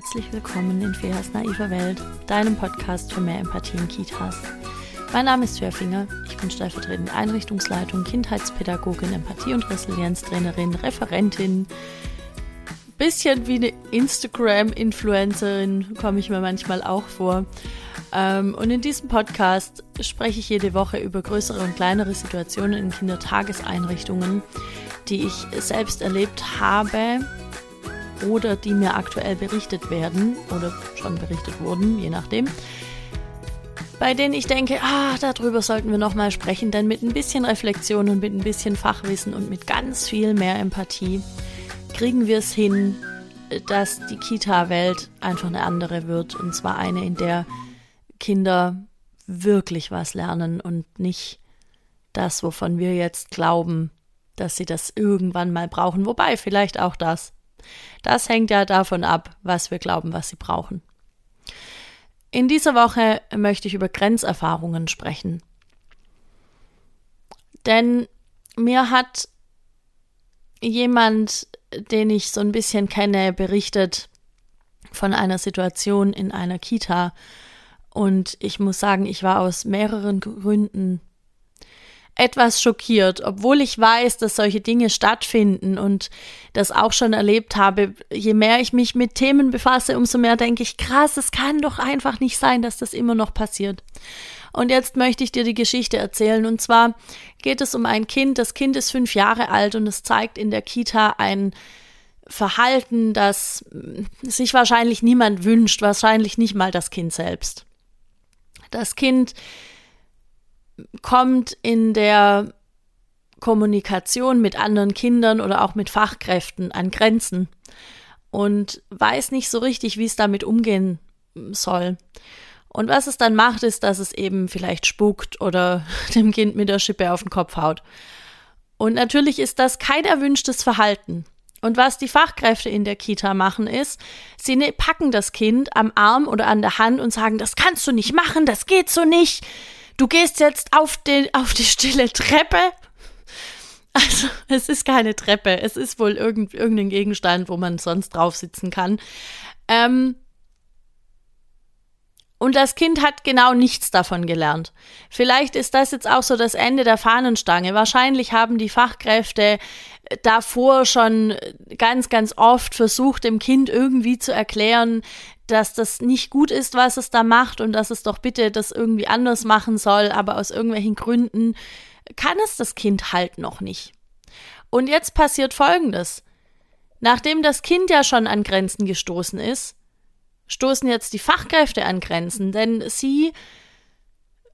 herzlich willkommen in Feas naiver Welt, deinem Podcast für mehr Empathie in Kitas. Mein Name ist Fia Finger, ich bin stellvertretende Einrichtungsleitung, Kindheitspädagogin, Empathie- und Resilienztrainerin, Referentin, bisschen wie eine Instagram-Influencerin komme ich mir manchmal auch vor. Ähm, und in diesem Podcast spreche ich jede Woche über größere und kleinere Situationen in Kindertageseinrichtungen, die ich selbst erlebt habe oder die mir aktuell berichtet werden oder schon berichtet wurden, je nachdem. Bei denen ich denke, ah, darüber sollten wir nochmal sprechen, denn mit ein bisschen Reflexion und mit ein bisschen Fachwissen und mit ganz viel mehr Empathie kriegen wir es hin, dass die Kita-Welt einfach eine andere wird. Und zwar eine, in der Kinder wirklich was lernen und nicht das, wovon wir jetzt glauben, dass sie das irgendwann mal brauchen. Wobei vielleicht auch das. Das hängt ja davon ab, was wir glauben, was sie brauchen. In dieser Woche möchte ich über Grenzerfahrungen sprechen. Denn mir hat jemand, den ich so ein bisschen kenne, berichtet von einer Situation in einer Kita. Und ich muss sagen, ich war aus mehreren Gründen etwas schockiert, obwohl ich weiß, dass solche Dinge stattfinden und das auch schon erlebt habe. Je mehr ich mich mit Themen befasse, umso mehr denke ich, krass, es kann doch einfach nicht sein, dass das immer noch passiert. Und jetzt möchte ich dir die Geschichte erzählen. Und zwar geht es um ein Kind. Das Kind ist fünf Jahre alt und es zeigt in der Kita ein Verhalten, das sich wahrscheinlich niemand wünscht, wahrscheinlich nicht mal das Kind selbst. Das Kind kommt in der Kommunikation mit anderen Kindern oder auch mit Fachkräften an Grenzen und weiß nicht so richtig, wie es damit umgehen soll. Und was es dann macht, ist, dass es eben vielleicht spuckt oder dem Kind mit der Schippe auf den Kopf haut. Und natürlich ist das kein erwünschtes Verhalten. Und was die Fachkräfte in der Kita machen, ist, sie ne-, packen das Kind am Arm oder an der Hand und sagen, das kannst du nicht machen, das geht so nicht du gehst jetzt auf, den, auf die stille Treppe. Also, es ist keine Treppe. Es ist wohl irgend, irgendein Gegenstand, wo man sonst drauf sitzen kann. Ähm, und das Kind hat genau nichts davon gelernt. Vielleicht ist das jetzt auch so das Ende der Fahnenstange. Wahrscheinlich haben die Fachkräfte davor schon ganz, ganz oft versucht, dem Kind irgendwie zu erklären, dass das nicht gut ist, was es da macht und dass es doch bitte das irgendwie anders machen soll, aber aus irgendwelchen Gründen kann es das Kind halt noch nicht. Und jetzt passiert Folgendes. Nachdem das Kind ja schon an Grenzen gestoßen ist, stoßen jetzt die Fachkräfte an Grenzen, denn sie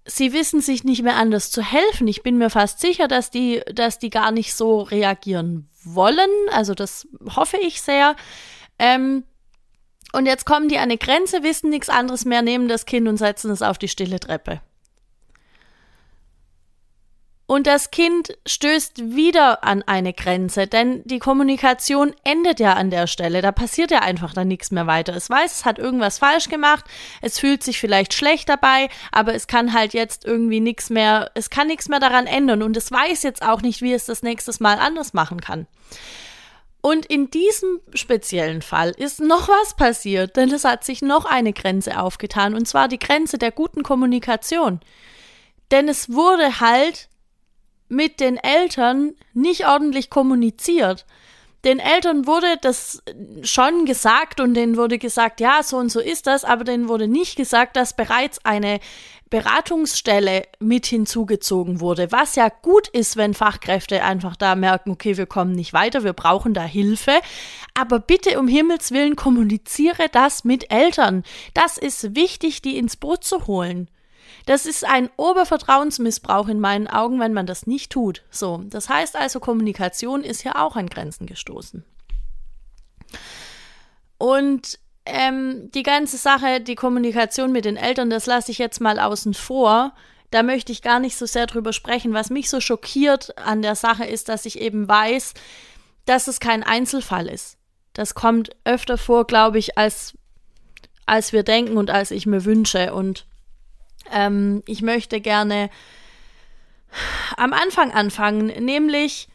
sie wissen sich nicht mehr anders zu helfen. Ich bin mir fast sicher, dass die, dass die gar nicht so reagieren wollen. Also das hoffe ich sehr. Ähm, und jetzt kommen die an eine Grenze, wissen nichts anderes mehr, nehmen das Kind und setzen es auf die stille Treppe. Und das Kind stößt wieder an eine Grenze, denn die Kommunikation endet ja an der Stelle. Da passiert ja einfach dann nichts mehr weiter. Es weiß, es hat irgendwas falsch gemacht, es fühlt sich vielleicht schlecht dabei, aber es kann halt jetzt irgendwie nichts mehr, es kann nichts mehr daran ändern und es weiß jetzt auch nicht, wie es das nächstes Mal anders machen kann. Und in diesem speziellen Fall ist noch was passiert, denn es hat sich noch eine Grenze aufgetan, und zwar die Grenze der guten Kommunikation. Denn es wurde halt mit den Eltern nicht ordentlich kommuniziert. Den Eltern wurde das schon gesagt und denen wurde gesagt, ja, so und so ist das, aber denen wurde nicht gesagt, dass bereits eine Beratungsstelle mit hinzugezogen wurde, was ja gut ist, wenn Fachkräfte einfach da merken, okay, wir kommen nicht weiter, wir brauchen da Hilfe, aber bitte um Himmels willen kommuniziere das mit Eltern. Das ist wichtig, die ins Boot zu holen. Das ist ein Obervertrauensmissbrauch in meinen Augen, wenn man das nicht tut. So, das heißt also, Kommunikation ist ja auch an Grenzen gestoßen. Und ähm, die ganze Sache, die Kommunikation mit den Eltern, das lasse ich jetzt mal außen vor. Da möchte ich gar nicht so sehr drüber sprechen. Was mich so schockiert an der Sache ist, dass ich eben weiß, dass es kein Einzelfall ist. Das kommt öfter vor, glaube ich, als, als wir denken und als ich mir wünsche. Und ähm, ich möchte gerne am Anfang anfangen, nämlich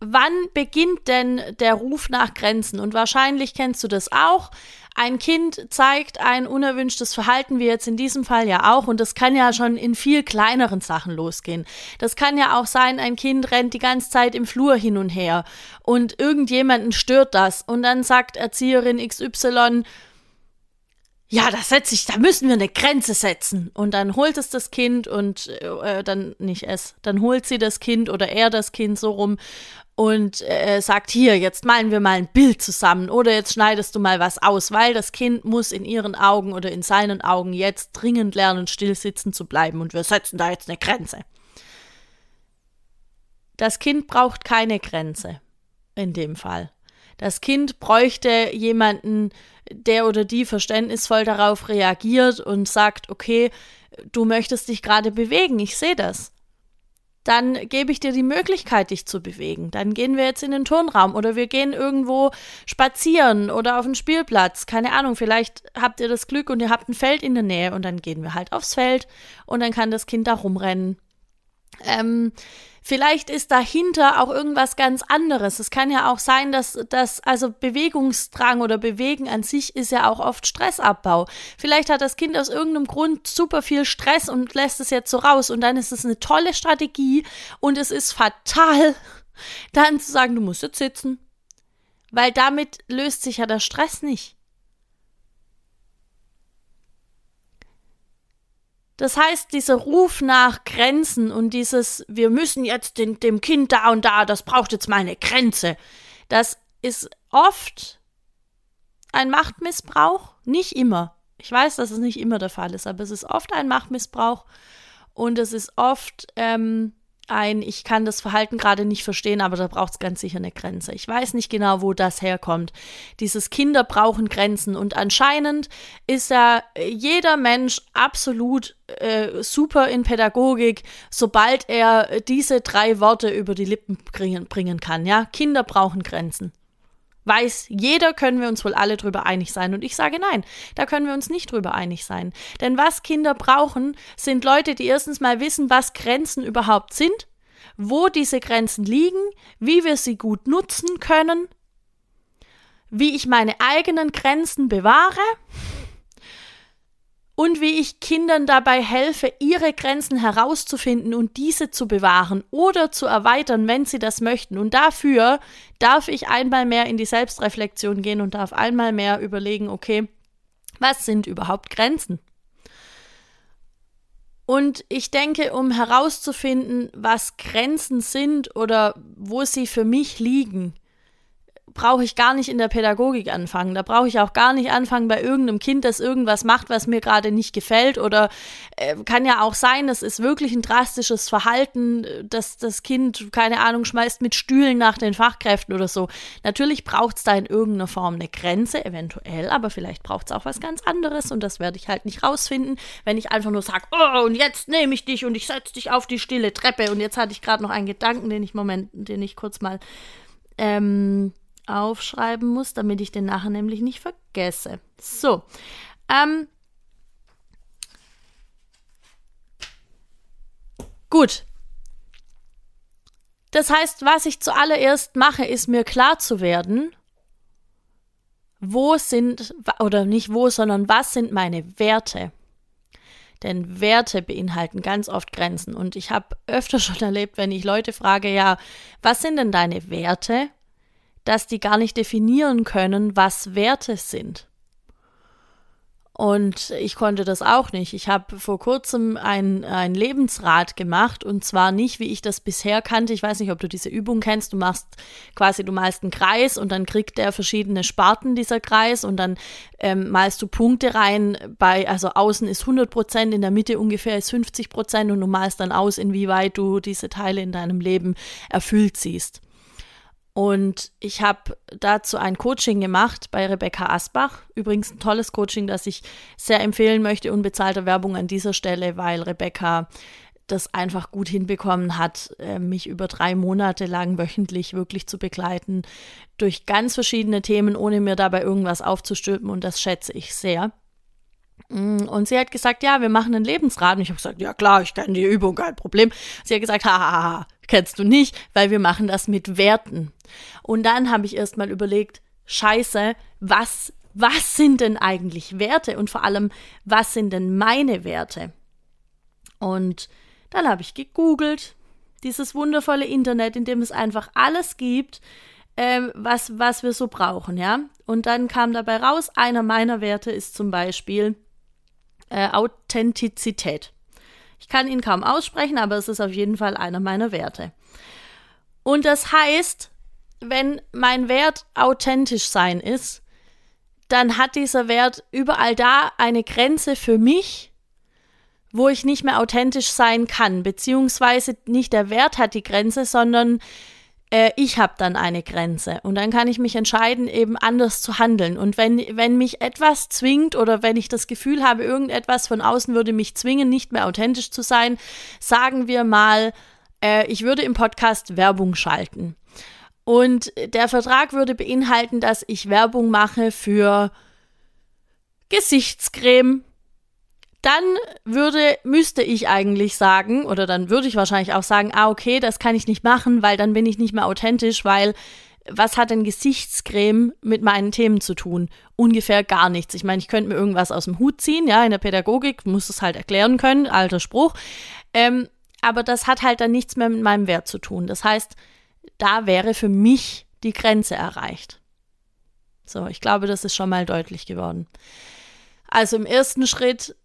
wann beginnt denn der Ruf nach Grenzen? Und wahrscheinlich kennst du das auch. ein Kind zeigt ein unerwünschtes Verhalten, wie jetzt in diesem Fall ja auch, und das kann ja schon in viel kleineren Sachen losgehen. Das kann ja auch sein, ein Kind rennt die ganze Zeit im Flur hin und her und irgendjemanden stört das und dann sagt Erzieherin XY, ja, da setze ich, da müssen wir eine Grenze setzen. Und dann holt es das Kind und äh, dann nicht es, dann holt sie das Kind oder er das Kind so rum und äh, sagt, hier, jetzt malen wir mal ein Bild zusammen oder jetzt schneidest du mal was aus, weil das Kind muss in ihren Augen oder in seinen Augen jetzt dringend lernen, still sitzen zu bleiben und wir setzen da jetzt eine Grenze. Das Kind braucht keine Grenze in dem Fall. Das Kind bräuchte jemanden, der oder die verständnisvoll darauf reagiert und sagt, okay, du möchtest dich gerade bewegen, ich sehe das dann gebe ich dir die Möglichkeit, dich zu bewegen. Dann gehen wir jetzt in den Turnraum oder wir gehen irgendwo spazieren oder auf den Spielplatz. Keine Ahnung, vielleicht habt ihr das Glück und ihr habt ein Feld in der Nähe und dann gehen wir halt aufs Feld und dann kann das Kind da rumrennen. Ähm, Vielleicht ist dahinter auch irgendwas ganz anderes. Es kann ja auch sein, dass das, also Bewegungsdrang oder Bewegen an sich ist ja auch oft Stressabbau. Vielleicht hat das Kind aus irgendeinem Grund super viel Stress und lässt es jetzt so raus und dann ist es eine tolle Strategie und es ist fatal, dann zu sagen, du musst jetzt sitzen. Weil damit löst sich ja der Stress nicht. Das heißt, dieser Ruf nach Grenzen und dieses, wir müssen jetzt den, dem Kind da und da, das braucht jetzt mal eine Grenze, das ist oft ein Machtmissbrauch. Nicht immer. Ich weiß, dass es nicht immer der Fall ist, aber es ist oft ein Machtmissbrauch und es ist oft ähm, ein, ich kann das Verhalten gerade nicht verstehen, aber da braucht es ganz sicher eine Grenze. Ich weiß nicht genau, wo das herkommt. Dieses Kinder brauchen Grenzen und anscheinend ist ja jeder Mensch absolut äh, super in Pädagogik, sobald er diese drei Worte über die Lippen bringen, bringen kann. Ja, Kinder brauchen Grenzen. Weiß jeder, können wir uns wohl alle drüber einig sein. Und ich sage nein, da können wir uns nicht drüber einig sein. Denn was Kinder brauchen, sind Leute, die erstens mal wissen, was Grenzen überhaupt sind, wo diese Grenzen liegen, wie wir sie gut nutzen können, wie ich meine eigenen Grenzen bewahre und wie ich Kindern dabei helfe, ihre Grenzen herauszufinden und diese zu bewahren oder zu erweitern, wenn sie das möchten. Und dafür darf ich einmal mehr in die Selbstreflexion gehen und darf einmal mehr überlegen, okay, was sind überhaupt Grenzen? Und ich denke, um herauszufinden, was Grenzen sind oder wo sie für mich liegen, brauche ich gar nicht in der Pädagogik anfangen. Da brauche ich auch gar nicht anfangen bei irgendeinem Kind, das irgendwas macht, was mir gerade nicht gefällt. Oder äh, kann ja auch sein, das ist wirklich ein drastisches Verhalten, dass das Kind, keine Ahnung, schmeißt mit Stühlen nach den Fachkräften oder so. Natürlich braucht es da in irgendeiner Form eine Grenze, eventuell, aber vielleicht braucht es auch was ganz anderes und das werde ich halt nicht rausfinden, wenn ich einfach nur sage, oh, und jetzt nehme ich dich und ich setze dich auf die stille Treppe. Und jetzt hatte ich gerade noch einen Gedanken, den ich Moment, den ich kurz mal ähm, aufschreiben muss, damit ich den nachher nämlich nicht vergesse. So. Ähm, gut. Das heißt, was ich zuallererst mache, ist mir klar zu werden, wo sind, oder nicht wo, sondern was sind meine Werte. Denn Werte beinhalten ganz oft Grenzen. Und ich habe öfter schon erlebt, wenn ich Leute frage, ja, was sind denn deine Werte? Dass die gar nicht definieren können, was Werte sind. Und ich konnte das auch nicht. Ich habe vor kurzem ein, ein Lebensrat gemacht und zwar nicht, wie ich das bisher kannte. Ich weiß nicht, ob du diese Übung kennst. Du machst quasi, du malst einen Kreis und dann kriegt der verschiedene Sparten dieser Kreis und dann ähm, malst du Punkte rein. Bei, also außen ist 100 Prozent, in der Mitte ungefähr ist 50 Prozent und du malst dann aus, inwieweit du diese Teile in deinem Leben erfüllt siehst. Und ich habe dazu ein Coaching gemacht bei Rebecca Asbach. Übrigens ein tolles Coaching, das ich sehr empfehlen möchte. Unbezahlte Werbung an dieser Stelle, weil Rebecca das einfach gut hinbekommen hat, äh, mich über drei Monate lang wöchentlich wirklich zu begleiten durch ganz verschiedene Themen, ohne mir dabei irgendwas aufzustülpen. Und das schätze ich sehr. Mm, und sie hat gesagt, ja, wir machen einen Lebensrat. Und ich habe gesagt, ja klar, ich kenne die Übung, kein Problem. Sie hat gesagt, hahaha, kennst du nicht, weil wir machen das mit Werten. Und dann habe ich erst mal überlegt, scheiße, was was sind denn eigentlich Werte und vor allem, was sind denn meine Werte? Und dann habe ich gegoogelt, dieses wundervolle Internet, in dem es einfach alles gibt, ähm, was, was wir so brauchen, ja. Und dann kam dabei raus, einer meiner Werte ist zum Beispiel äh, Authentizität. Ich kann ihn kaum aussprechen, aber es ist auf jeden Fall einer meiner Werte. Und das heißt, wenn mein Wert authentisch sein ist, dann hat dieser Wert überall da eine Grenze für mich, wo ich nicht mehr authentisch sein kann, beziehungsweise nicht der Wert hat die Grenze, sondern äh, ich habe dann eine Grenze und dann kann ich mich entscheiden, eben anders zu handeln. Und wenn, wenn mich etwas zwingt oder wenn ich das Gefühl habe, irgendetwas von außen würde mich zwingen, nicht mehr authentisch zu sein, sagen wir mal, äh, ich würde im Podcast Werbung schalten. Und der Vertrag würde beinhalten, dass ich Werbung mache für Gesichtscreme, dann würde, müsste ich eigentlich sagen, oder dann würde ich wahrscheinlich auch sagen, ah, okay, das kann ich nicht machen, weil dann bin ich nicht mehr authentisch, weil was hat denn Gesichtscreme mit meinen Themen zu tun? Ungefähr gar nichts. Ich meine, ich könnte mir irgendwas aus dem Hut ziehen, ja, in der Pädagogik muss es halt erklären können, alter Spruch. Ähm, aber das hat halt dann nichts mehr mit meinem Wert zu tun. Das heißt, da wäre für mich die Grenze erreicht. So, ich glaube, das ist schon mal deutlich geworden. Also im ersten Schritt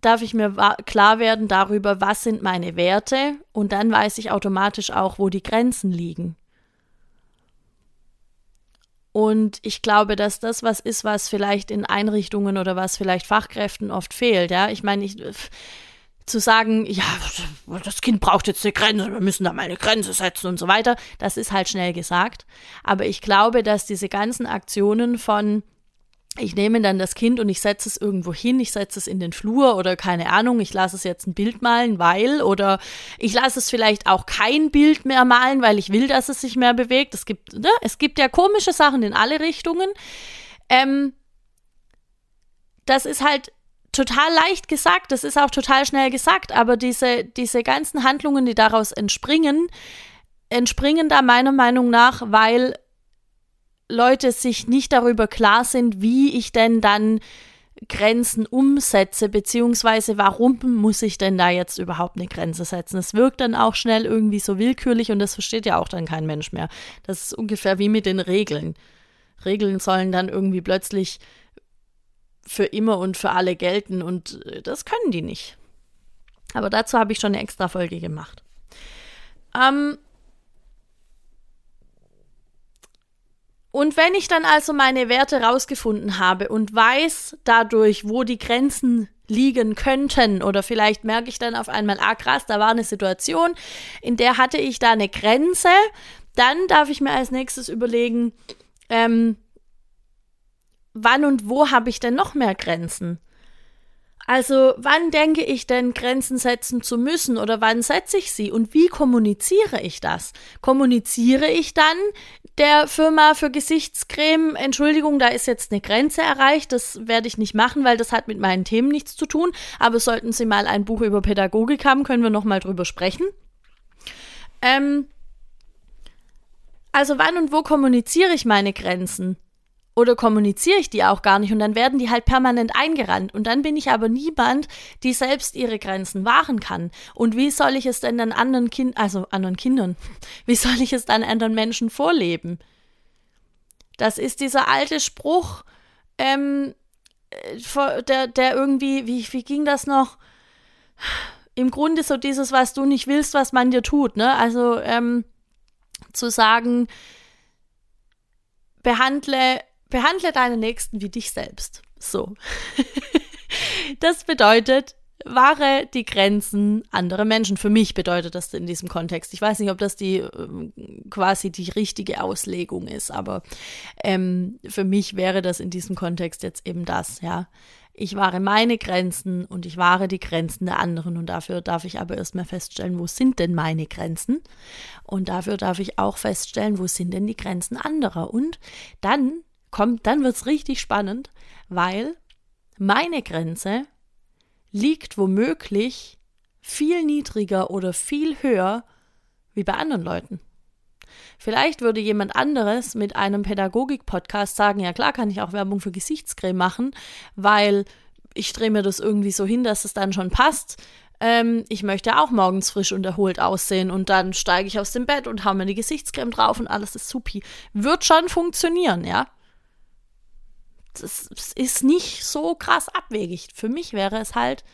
darf ich mir klar werden darüber, was sind meine Werte und dann weiß ich automatisch auch, wo die Grenzen liegen. Und ich glaube, dass das was ist, was vielleicht in Einrichtungen oder was vielleicht Fachkräften oft fehlt. Ja, ich meine, ich, zu sagen, ja, das Kind braucht jetzt eine Grenze, wir müssen da mal eine Grenze setzen und so weiter, das ist halt schnell gesagt. Aber ich glaube, dass diese ganzen Aktionen von ich nehme dann das Kind und ich setze es irgendwo hin, ich setze es in den Flur oder keine Ahnung, ich lasse es jetzt ein Bild malen, weil oder ich lasse es vielleicht auch kein Bild mehr malen, weil ich will, dass es sich mehr bewegt. Es gibt, ne? es gibt ja komische Sachen in alle Richtungen. Ähm, das ist halt total leicht gesagt, das ist auch total schnell gesagt, aber diese, diese ganzen Handlungen, die daraus entspringen, entspringen da meiner Meinung nach, weil Leute sich nicht darüber klar sind, wie ich denn dann Grenzen umsetze, beziehungsweise warum muss ich denn da jetzt überhaupt eine Grenze setzen? Es wirkt dann auch schnell irgendwie so willkürlich und das versteht ja auch dann kein Mensch mehr. Das ist ungefähr wie mit den Regeln. Regeln sollen dann irgendwie plötzlich für immer und für alle gelten und äh, das können die nicht. Aber dazu habe ich schon eine extra Folge gemacht. Ähm, Und wenn ich dann also meine Werte rausgefunden habe und weiß dadurch, wo die Grenzen liegen könnten, oder vielleicht merke ich dann auf einmal, ah krass, da war eine Situation, in der hatte ich da eine Grenze, dann darf ich mir als nächstes überlegen, ähm, wann und wo habe ich denn noch mehr Grenzen? Also wann denke ich denn, Grenzen setzen zu müssen oder wann setze ich sie und wie kommuniziere ich das? Kommuniziere ich dann der Firma für Gesichtscreme, Entschuldigung, da ist jetzt eine Grenze erreicht, das werde ich nicht machen, weil das hat mit meinen Themen nichts zu tun, aber sollten Sie mal ein Buch über Pädagogik haben, können wir nochmal drüber sprechen. Ähm, also wann und wo kommuniziere ich meine Grenzen? Oder kommuniziere ich die auch gar nicht und dann werden die halt permanent eingerannt. Und dann bin ich aber niemand, die selbst ihre Grenzen wahren kann. Und wie soll ich es denn dann anderen Kindern, also anderen Kindern, wie soll ich es dann anderen Menschen vorleben? Das ist dieser alte Spruch, ähm, äh, der, der irgendwie, wie, wie ging das noch? Im Grunde so dieses, was du nicht willst, was man dir tut, ne? Also, ähm, zu sagen, behandle Behandle deine Nächsten wie dich selbst. So. das bedeutet, wahre die Grenzen anderer Menschen. Für mich bedeutet das in diesem Kontext. Ich weiß nicht, ob das die ähm, quasi die richtige Auslegung ist, aber ähm, für mich wäre das in diesem Kontext jetzt eben das, ja. Ich wahre meine Grenzen und ich wahre die Grenzen der anderen und dafür darf ich aber erstmal feststellen, wo sind denn meine Grenzen? Und dafür darf ich auch feststellen, wo sind denn die Grenzen anderer? Und dann kommt, dann wird es richtig spannend, weil meine Grenze liegt womöglich viel niedriger oder viel höher wie bei anderen Leuten. Vielleicht würde jemand anderes mit einem Pädagogik-Podcast sagen, ja klar kann ich auch Werbung für Gesichtscreme machen, weil ich drehe mir das irgendwie so hin, dass es dann schon passt. Ähm, ich möchte auch morgens frisch und erholt aussehen und dann steige ich aus dem Bett und hau mir die Gesichtscreme drauf und alles ist supi. Wird schon funktionieren, ja. Das, das ist nicht so krass abwegig. Für mich wäre es halt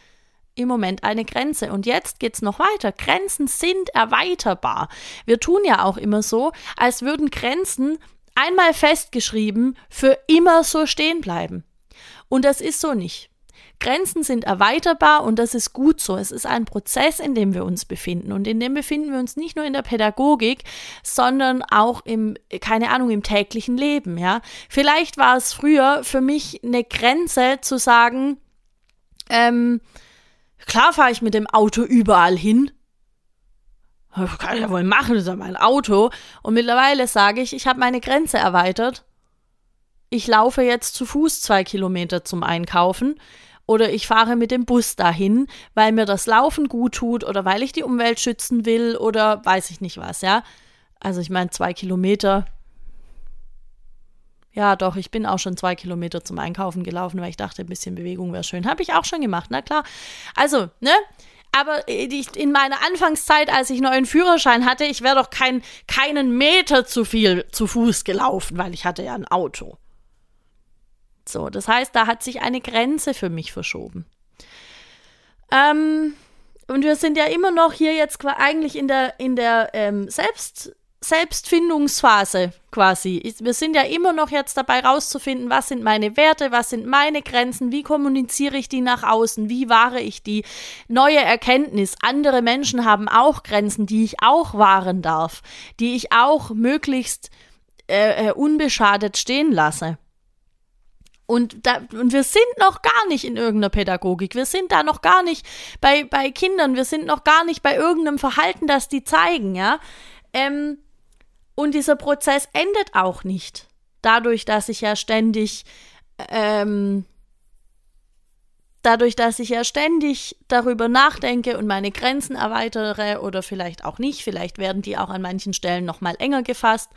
im Moment eine Grenze. Und jetzt geht's noch weiter. Grenzen sind erweiterbar. Wir tun ja auch immer so, als würden Grenzen einmal festgeschrieben für immer so stehen bleiben. Und das ist so nicht. Grenzen sind erweiterbar und das ist gut so. Es ist ein Prozess, in dem wir uns befinden und in dem befinden wir uns nicht nur in der Pädagogik, sondern auch im, keine Ahnung, im täglichen Leben, ja. Vielleicht war es früher für mich eine Grenze zu sagen, ähm, klar fahre ich mit dem Auto überall hin. Kann ich ja wohl machen, das ist ja mein Auto. Und mittlerweile sage ich, ich habe meine Grenze erweitert. Ich laufe jetzt zu Fuß zwei Kilometer zum Einkaufen oder ich fahre mit dem Bus dahin, weil mir das Laufen gut tut oder weil ich die Umwelt schützen will oder weiß ich nicht was, ja. Also ich meine, zwei Kilometer. Ja, doch, ich bin auch schon zwei Kilometer zum Einkaufen gelaufen, weil ich dachte, ein bisschen Bewegung wäre schön. Habe ich auch schon gemacht, na klar. Also, ne? Aber in meiner Anfangszeit, als ich noch einen Führerschein hatte, ich wäre doch kein, keinen Meter zu viel zu Fuß gelaufen, weil ich hatte ja ein Auto. So, das heißt, da hat sich eine Grenze für mich verschoben. Ähm, und wir sind ja immer noch hier jetzt eigentlich in der, in der ähm, Selbst, Selbstfindungsphase quasi. Wir sind ja immer noch jetzt dabei rauszufinden, was sind meine Werte, was sind meine Grenzen, wie kommuniziere ich die nach außen, wie wahre ich die. Neue Erkenntnis, andere Menschen haben auch Grenzen, die ich auch wahren darf, die ich auch möglichst äh, äh unbeschadet stehen lasse. Und, da, und wir sind noch gar nicht in irgendeiner Pädagogik. Wir sind da noch gar nicht bei, bei Kindern. Wir sind noch gar nicht bei irgendeinem Verhalten, das die zeigen, ja. Ähm, und dieser Prozess endet auch nicht. Dadurch, dass ich ja ständig ähm, dadurch, dass ich ja ständig darüber nachdenke und meine Grenzen erweitere oder vielleicht auch nicht, vielleicht werden die auch an manchen Stellen noch mal enger gefasst.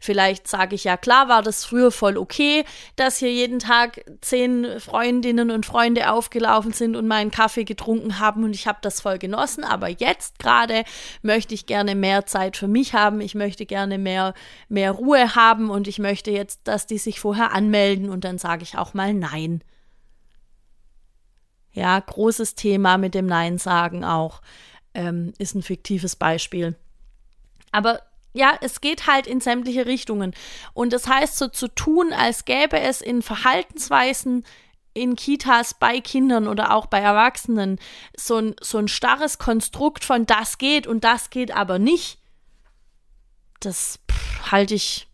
Vielleicht sage ich ja, klar war das früher voll okay, dass hier jeden Tag zehn Freundinnen und Freunde aufgelaufen sind und meinen Kaffee getrunken haben und ich habe das voll genossen, aber jetzt gerade möchte ich gerne mehr Zeit für mich haben, ich möchte gerne mehr mehr Ruhe haben und ich möchte jetzt, dass die sich vorher anmelden und dann sage ich auch mal nein. Ja, großes Thema mit dem Nein sagen auch. Ähm, ist ein fiktives Beispiel. Aber ja, es geht halt in sämtliche Richtungen. Und das heißt, so zu tun, als gäbe es in Verhaltensweisen in Kitas bei Kindern oder auch bei Erwachsenen so ein, so ein starres Konstrukt von das geht und das geht aber nicht, das halte ich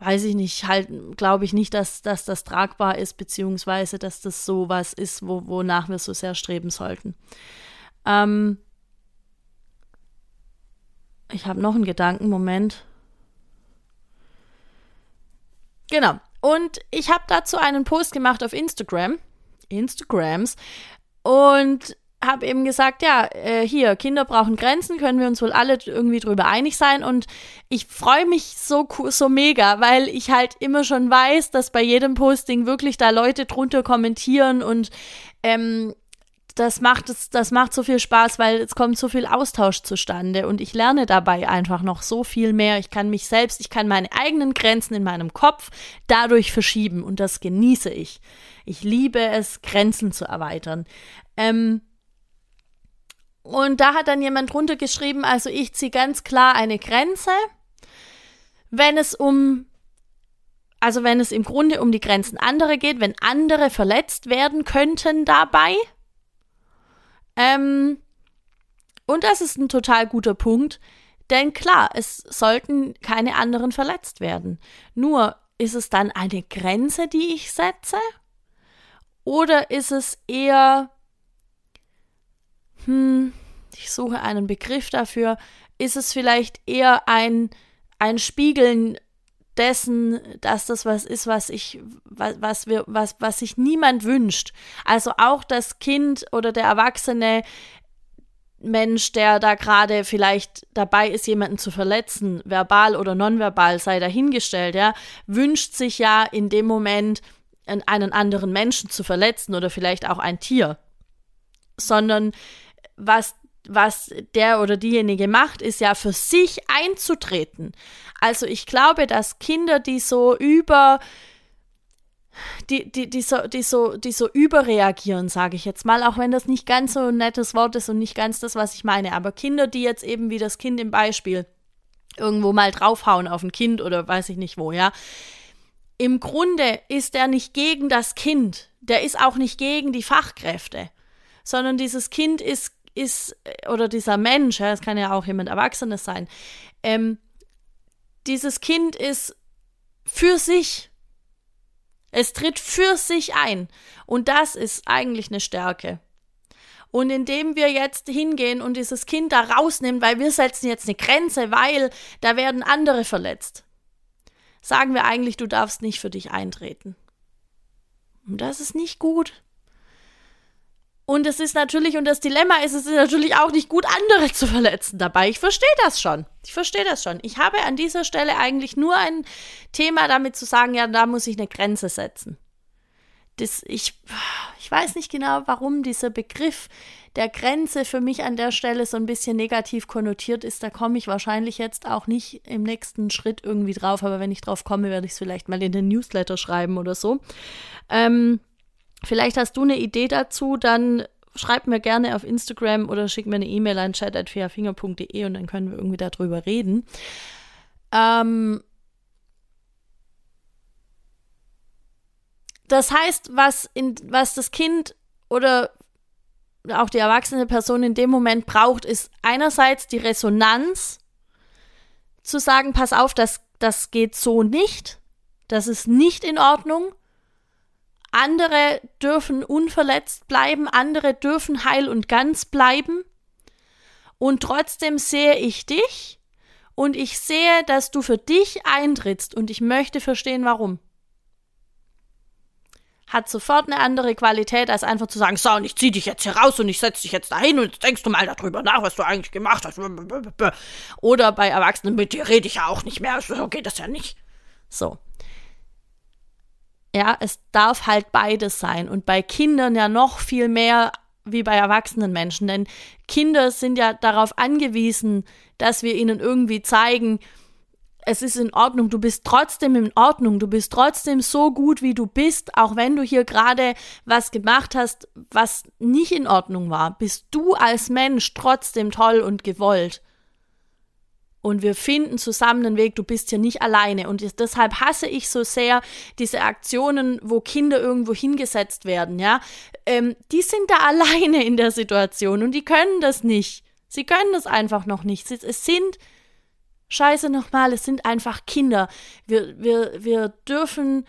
weiß ich nicht, halt, glaube ich nicht, dass, dass das tragbar ist, beziehungsweise dass das so was ist, wo, wonach wir so sehr streben sollten. Ähm ich habe noch einen Gedanken, Moment. Genau. Und ich habe dazu einen Post gemacht auf Instagram. Instagrams. Und habe eben gesagt, ja, äh, hier, Kinder brauchen Grenzen, können wir uns wohl alle irgendwie drüber einig sein. Und ich freue mich so, so mega, weil ich halt immer schon weiß, dass bei jedem Posting wirklich da Leute drunter kommentieren und ähm, das macht es, das macht so viel Spaß, weil es kommt so viel Austausch zustande und ich lerne dabei einfach noch so viel mehr. Ich kann mich selbst, ich kann meine eigenen Grenzen in meinem Kopf dadurch verschieben und das genieße ich. Ich liebe es, Grenzen zu erweitern. Ähm, und da hat dann jemand drunter geschrieben, also ich ziehe ganz klar eine Grenze, wenn es um, also wenn es im Grunde um die Grenzen anderer geht, wenn andere verletzt werden könnten dabei. Ähm, und das ist ein total guter Punkt, denn klar, es sollten keine anderen verletzt werden. Nur ist es dann eine Grenze, die ich setze? Oder ist es eher hm, ich suche einen Begriff dafür, ist es vielleicht eher ein, ein Spiegeln dessen, dass das was ist, was ich, was, was wir, was, was sich niemand wünscht. Also auch das Kind oder der Erwachsene Mensch, der da gerade vielleicht dabei ist, jemanden zu verletzen, verbal oder nonverbal, sei dahingestellt, ja, wünscht sich ja in dem Moment, einen anderen Menschen zu verletzen oder vielleicht auch ein Tier. Sondern was, was der oder diejenige macht, ist ja für sich einzutreten. Also ich glaube, dass Kinder, die so über die, die, die, so, die, so, die so überreagieren, sage ich jetzt mal, auch wenn das nicht ganz so ein nettes Wort ist und nicht ganz das, was ich meine. Aber Kinder, die jetzt eben wie das Kind im Beispiel irgendwo mal draufhauen auf ein Kind oder weiß ich nicht wo, ja. Im Grunde ist er nicht gegen das Kind, der ist auch nicht gegen die Fachkräfte, sondern dieses Kind ist, ist oder dieser Mensch, ja, es kann ja auch jemand Erwachsenes sein, ähm, dieses Kind ist für sich es tritt für sich ein. Und das ist eigentlich eine Stärke. Und indem wir jetzt hingehen und dieses Kind da rausnehmen, weil wir setzen jetzt eine Grenze, weil da werden andere verletzt, sagen wir eigentlich, du darfst nicht für dich eintreten. Und das ist nicht gut. Und es ist natürlich, und das Dilemma ist, es ist natürlich auch nicht gut, andere zu verletzen dabei. Ich verstehe das schon. Ich verstehe das schon. Ich habe an dieser Stelle eigentlich nur ein Thema damit zu sagen, ja, da muss ich eine Grenze setzen. Das, ich, ich weiß nicht genau, warum dieser Begriff der Grenze für mich an der Stelle so ein bisschen negativ konnotiert ist. Da komme ich wahrscheinlich jetzt auch nicht im nächsten Schritt irgendwie drauf, aber wenn ich drauf komme, werde ich es vielleicht mal in den Newsletter schreiben oder so. Ähm, Vielleicht hast du eine Idee dazu, dann schreib mir gerne auf Instagram oder schick mir eine E-Mail an chat.fairfinger.de und dann können wir irgendwie darüber reden. Ähm das heißt, was, in, was das Kind oder auch die erwachsene Person in dem Moment braucht, ist einerseits die Resonanz, zu sagen, pass auf, das, das geht so nicht, das ist nicht in Ordnung andere dürfen unverletzt bleiben, andere dürfen heil und ganz bleiben. Und trotzdem sehe ich dich und ich sehe, dass du für dich eintrittst und ich möchte verstehen, warum. Hat sofort eine andere Qualität, als einfach zu sagen, so, und ich zieh dich jetzt hier raus und ich setze dich jetzt dahin und jetzt denkst du mal darüber nach, was du eigentlich gemacht hast. Oder bei Erwachsenen, mit dir rede ich ja auch nicht mehr, so geht das ja nicht. So. Ja, es darf halt beides sein. Und bei Kindern ja noch viel mehr wie bei erwachsenen Menschen. Denn Kinder sind ja darauf angewiesen, dass wir ihnen irgendwie zeigen, es ist in Ordnung, du bist trotzdem in Ordnung, du bist trotzdem so gut, wie du bist, auch wenn du hier gerade was gemacht hast, was nicht in Ordnung war, bist du als Mensch trotzdem toll und gewollt und wir finden zusammen einen Weg, du bist hier nicht alleine. Und deshalb hasse ich so sehr diese Aktionen, wo Kinder irgendwo hingesetzt werden, ja. Ähm, die sind da alleine in der Situation und die können das nicht. Sie können das einfach noch nicht. Es sind, scheiße nochmal, es sind einfach Kinder. Wir, wir, wir dürfen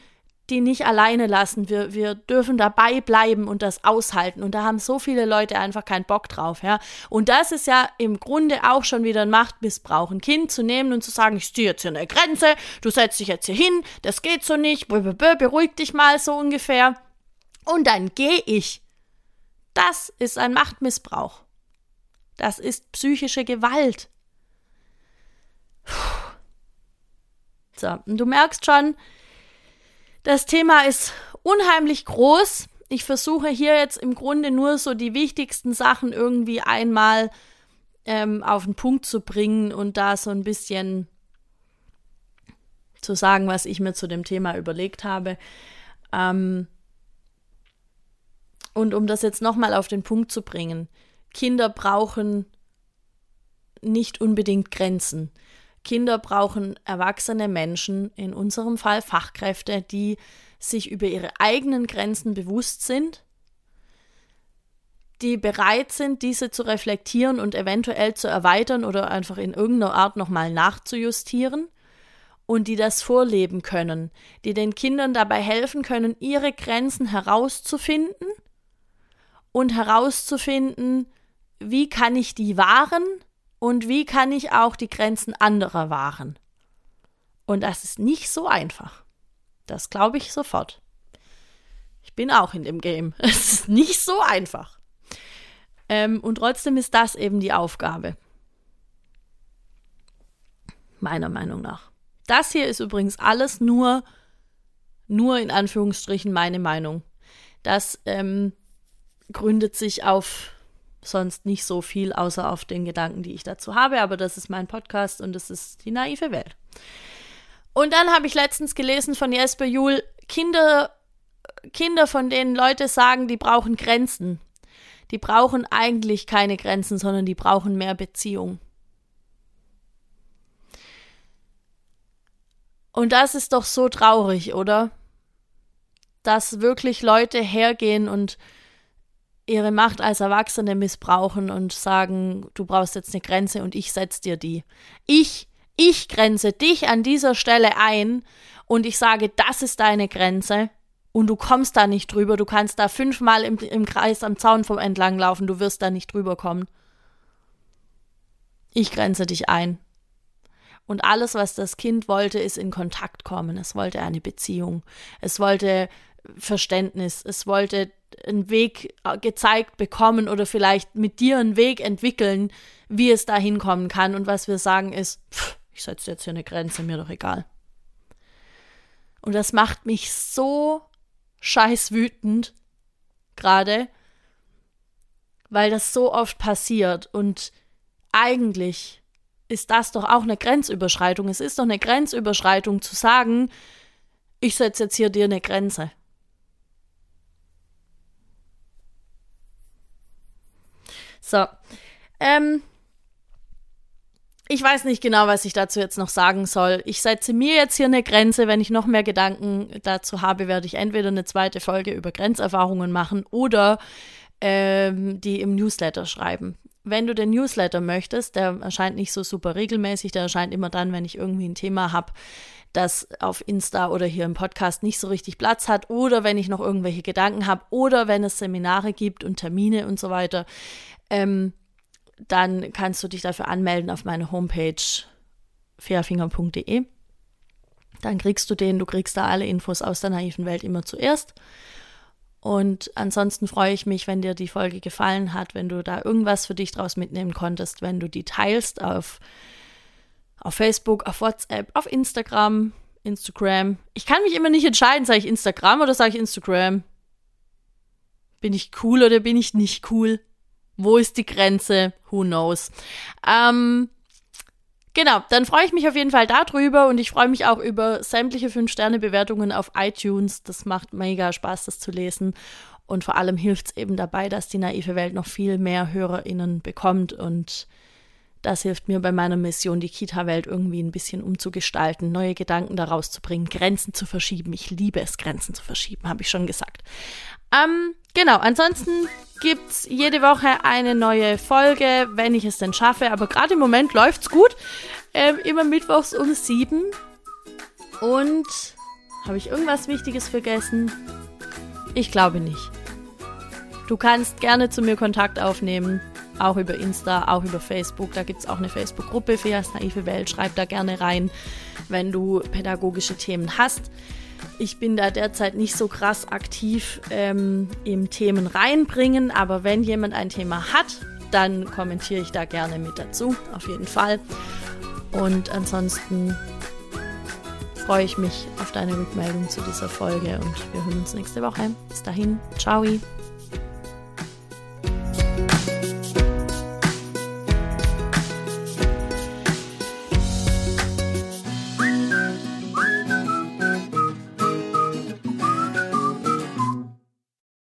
die nicht alleine lassen. Wir, wir dürfen dabei bleiben und das aushalten. Und da haben so viele Leute einfach keinen Bock drauf, ja. Und das ist ja im Grunde auch schon wieder ein Machtmissbrauch. Ein Kind zu nehmen und zu sagen, ich ziehe jetzt hier eine Grenze, du setzt dich jetzt hier hin, das geht so nicht, beruhig dich mal so ungefähr. Und dann gehe ich. Das ist ein Machtmissbrauch. Das ist psychische Gewalt. So, und du merkst schon, das Thema ist unheimlich groß. Ich versuche hier jetzt im Grunde nur so die wichtigsten Sachen irgendwie einmal ähm, auf den Punkt zu bringen und da so ein bisschen zu sagen, was ich mir zu dem Thema überlegt habe. Ähm, und um das jetzt nochmal auf den Punkt zu bringen, Kinder brauchen nicht unbedingt Grenzen. Kinder brauchen erwachsene Menschen, in unserem Fall Fachkräfte, die sich über ihre eigenen Grenzen bewusst sind, die bereit sind, diese zu reflektieren und eventuell zu erweitern oder einfach in irgendeiner Art nochmal nachzujustieren und die das vorleben können, die den Kindern dabei helfen können, ihre Grenzen herauszufinden und herauszufinden, wie kann ich die wahren und wie kann ich auch die Grenzen anderer wahren. Und das ist nicht so einfach. Das glaube ich sofort. Ich bin auch in dem Game. Es ist nicht so einfach. Ähm, und trotzdem ist das eben die Aufgabe. Meiner Meinung nach. Das hier ist übrigens alles nur, nur in Anführungsstrichen meine Meinung. Das ähm, gründet sich auf sonst nicht so viel, außer auf den Gedanken, die ich dazu habe. Aber das ist mein Podcast und das ist die naive Welt. Und dann habe ich letztens gelesen von Jesper Juhl, Kinder, Kinder, von denen Leute sagen, die brauchen Grenzen. Die brauchen eigentlich keine Grenzen, sondern die brauchen mehr Beziehung. Und das ist doch so traurig, oder? Dass wirklich Leute hergehen und ihre Macht als Erwachsene missbrauchen und sagen, du brauchst jetzt eine Grenze und ich setze dir die. Ich, ich grenze dich an dieser Stelle ein und ich sage, das ist deine Grenze und du kommst da nicht drüber. Du kannst da fünfmal im, im Kreis am Zaun vom entlang laufen, du wirst da nicht drüber kommen. Ich grenze dich ein. Und alles, was das Kind wollte, ist in Kontakt kommen. Es wollte eine Beziehung. Es wollte Verständnis. Es wollte einen Weg äh, gezeigt bekommen oder vielleicht mit dir einen Weg entwickeln, wie es da hinkommen kann. Und was wir sagen ist, pff, ich setze jetzt hier eine Grenze, mir doch egal. Und das macht mich so scheiß wütend gerade, weil das so oft passiert. Und eigentlich ist das doch auch eine Grenzüberschreitung. Es ist doch eine Grenzüberschreitung zu sagen, ich setze jetzt hier dir eine Grenze. So. Ähm, ich weiß nicht genau, was ich dazu jetzt noch sagen soll. Ich setze mir jetzt hier eine Grenze. Wenn ich noch mehr Gedanken dazu habe, werde ich entweder eine zweite Folge über Grenzerfahrungen machen oder ähm, die im Newsletter schreiben. Wenn du den Newsletter möchtest, der erscheint nicht so super regelmäßig, der erscheint immer dann, wenn ich irgendwie ein Thema habe, das auf Insta oder hier im Podcast nicht so richtig Platz hat oder wenn ich noch irgendwelche Gedanken habe oder wenn es Seminare gibt und Termine und so weiter, ähm, dann kannst du dich dafür anmelden auf meine Homepage fairfinger.de. Dann kriegst du den, du kriegst da alle Infos aus der naiven Welt immer zuerst. Und ansonsten freue ich mich, wenn dir die Folge gefallen hat, wenn du da irgendwas für dich draus mitnehmen konntest, wenn du die teilst auf, auf Facebook, auf WhatsApp, auf Instagram, Instagram. Ich kann mich immer nicht entscheiden, sage ich Instagram oder sage ich Instagram. Bin ich cool oder bin ich nicht cool? Wo ist die Grenze? Who knows? Ähm, genau, dann freue ich mich auf jeden Fall darüber und ich freue mich auch über sämtliche 5-Sterne-Bewertungen auf iTunes. Das macht mega Spaß, das zu lesen. Und vor allem hilft es eben dabei, dass die naive Welt noch viel mehr HörerInnen bekommt und das hilft mir bei meiner Mission, die Kita-Welt irgendwie ein bisschen umzugestalten, neue Gedanken daraus zu bringen, Grenzen zu verschieben. Ich liebe es, Grenzen zu verschieben, habe ich schon gesagt. Ähm, genau, ansonsten gibt es jede Woche eine neue Folge, wenn ich es denn schaffe. Aber gerade im Moment läuft es gut. Ähm, immer mittwochs um sieben. Und habe ich irgendwas Wichtiges vergessen? Ich glaube nicht. Du kannst gerne zu mir Kontakt aufnehmen, auch über Insta, auch über Facebook. Da gibt es auch eine Facebook-Gruppe für das naive Welt. Schreib da gerne rein, wenn du pädagogische Themen hast. Ich bin da derzeit nicht so krass aktiv ähm, im Themen reinbringen, aber wenn jemand ein Thema hat, dann kommentiere ich da gerne mit dazu, auf jeden Fall. Und ansonsten freue ich mich auf deine Rückmeldung zu dieser Folge und wir hören uns nächste Woche. Bis dahin, ciao.